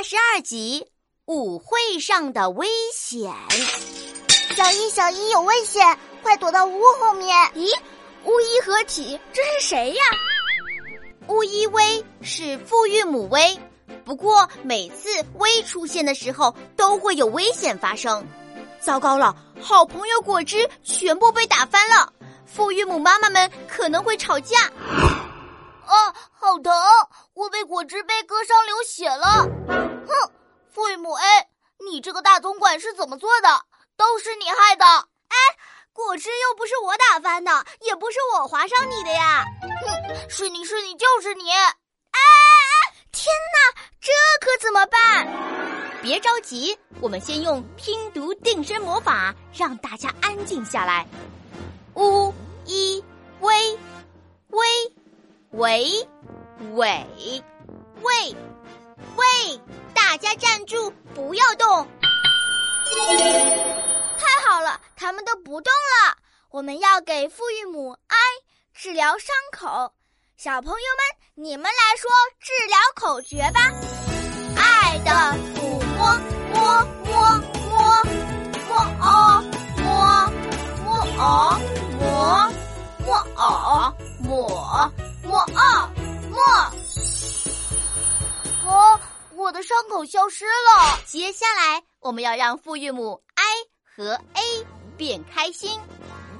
八十二集舞会上的危险。小一，小一有危险，快躲到屋后面！咦，巫医合体，这是谁呀？巫医威是父韵母威，不过每次威出现的时候都会有危险发生。糟糕了，好朋友果汁全部被打翻了，父韵母妈妈们可能会吵架。啊，好疼！我被果汁杯割伤流血了。哼，父母 A，你这个大总管是怎么做的？都是你害的！哎，果汁又不是我打翻的，也不是我划伤你的呀！哼，是你是你就是你！哎哎哎！天哪，这可怎么办？别着急，我们先用拼读定身魔法让大家安静下来。乌一威威喂喂喂喂，大家站住，不要动！太好了，他们都不动了。我们要给父韵母 I 治疗伤口。小朋友们，你们来说治疗口诀吧。爱的我的伤口消失了。接下来我们要让父韵母 I 和 A 变开心。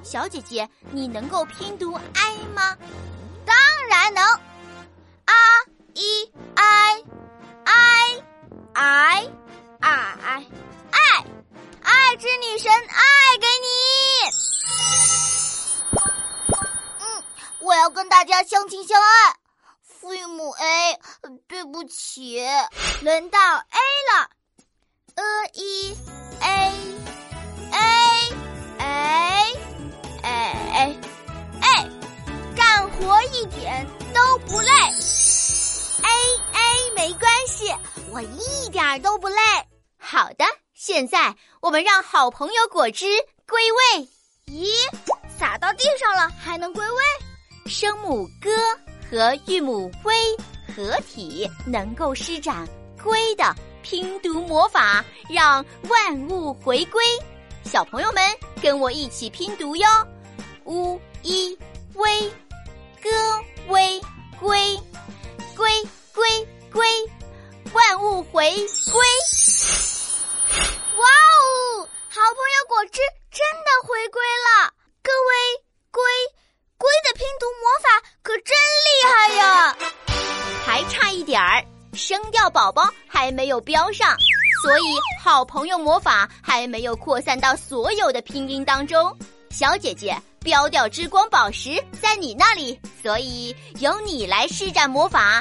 小姐姐，你能够拼读 I 吗？当然能。啊一 I I I I 爱爱之女神爱给你。嗯，我要跟大家相亲相爱。父韵母 A，对不起，轮到 A 了。a 一 A A A A A，干活一点都不累。A A 没关系，我一点都不累。好的，现在我们让好朋友果汁归位。咦，洒到地上了还能归位？声母歌和韵母龟合体，能够施展龟的拼读魔法，让万物回归。小朋友们，跟我一起拼读哟！乌一微，歌微归，归归归，万物回归。点儿，声调宝宝还没有标上，所以好朋友魔法还没有扩散到所有的拼音当中。小姐姐，标调之光宝石在你那里，所以由你来施展魔法。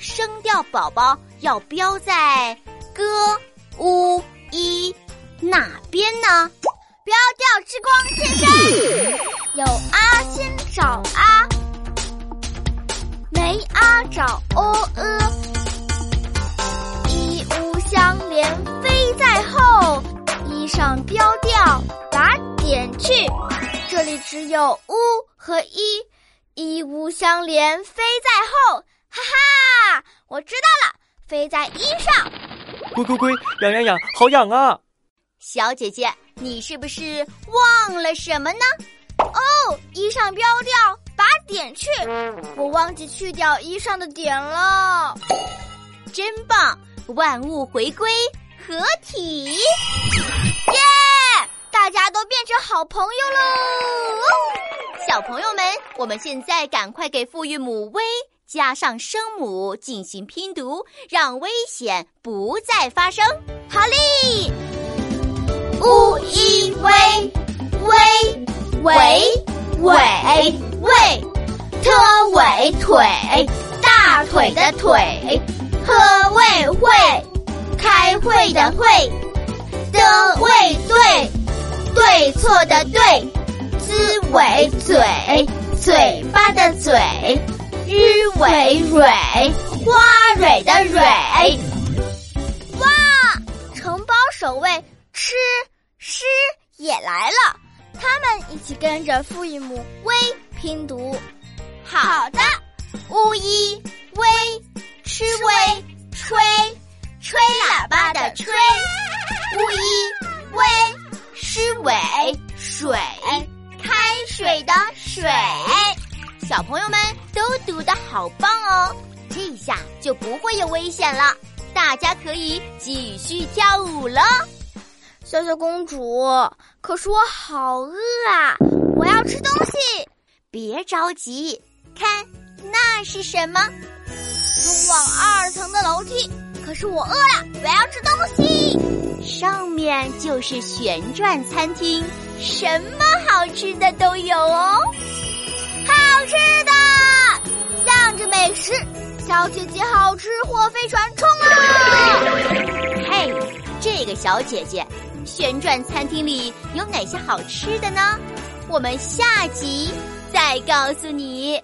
声调宝宝要标在歌乌一哪边呢？标调之光先生，有啊先找啊，没啊找哦呃，一屋相连飞在后，衣上标调把点去，这里只有乌和一，一屋相连飞在后，哈哈，我知道了，飞在衣上。龟龟龟，痒痒痒，好痒啊！小姐姐，你是不是忘了什么呢？哦，衣上标调把点去，我忘记去掉衣上的点了。真棒，万物回归合体，耶！大家都变成好朋友喽！小朋友们，我们现在赶快给父韵母 “v” 加上声母进行拼读，让危险不再发生。好嘞！乌一威威尾尾喂，特尾腿，大腿的腿，喝位会，开会的会，的位对，对错的对，滋尾嘴，嘴巴的嘴，日尾蕊，花蕊的蕊。哇，承包守卫。吃诗也来了，他们一起跟着复韵母微拼读。好的，乌一威吃威吹吹喇叭的。吹，乌一微是尾水，开水的水。小朋友们都读的好棒哦，这下就不会有危险了，大家可以继续跳舞了。小小公主，可是我好饿啊，我要吃东西。别着急，看那是什么？通往二层的楼梯。可是我饿了，我要吃东西。上面就是旋转餐厅，什么好吃的都有哦。好吃的，向着美食，小姐姐好吃货飞船冲啊！嘿，这个小姐姐，旋转餐厅里有哪些好吃的呢？我们下集再告诉你。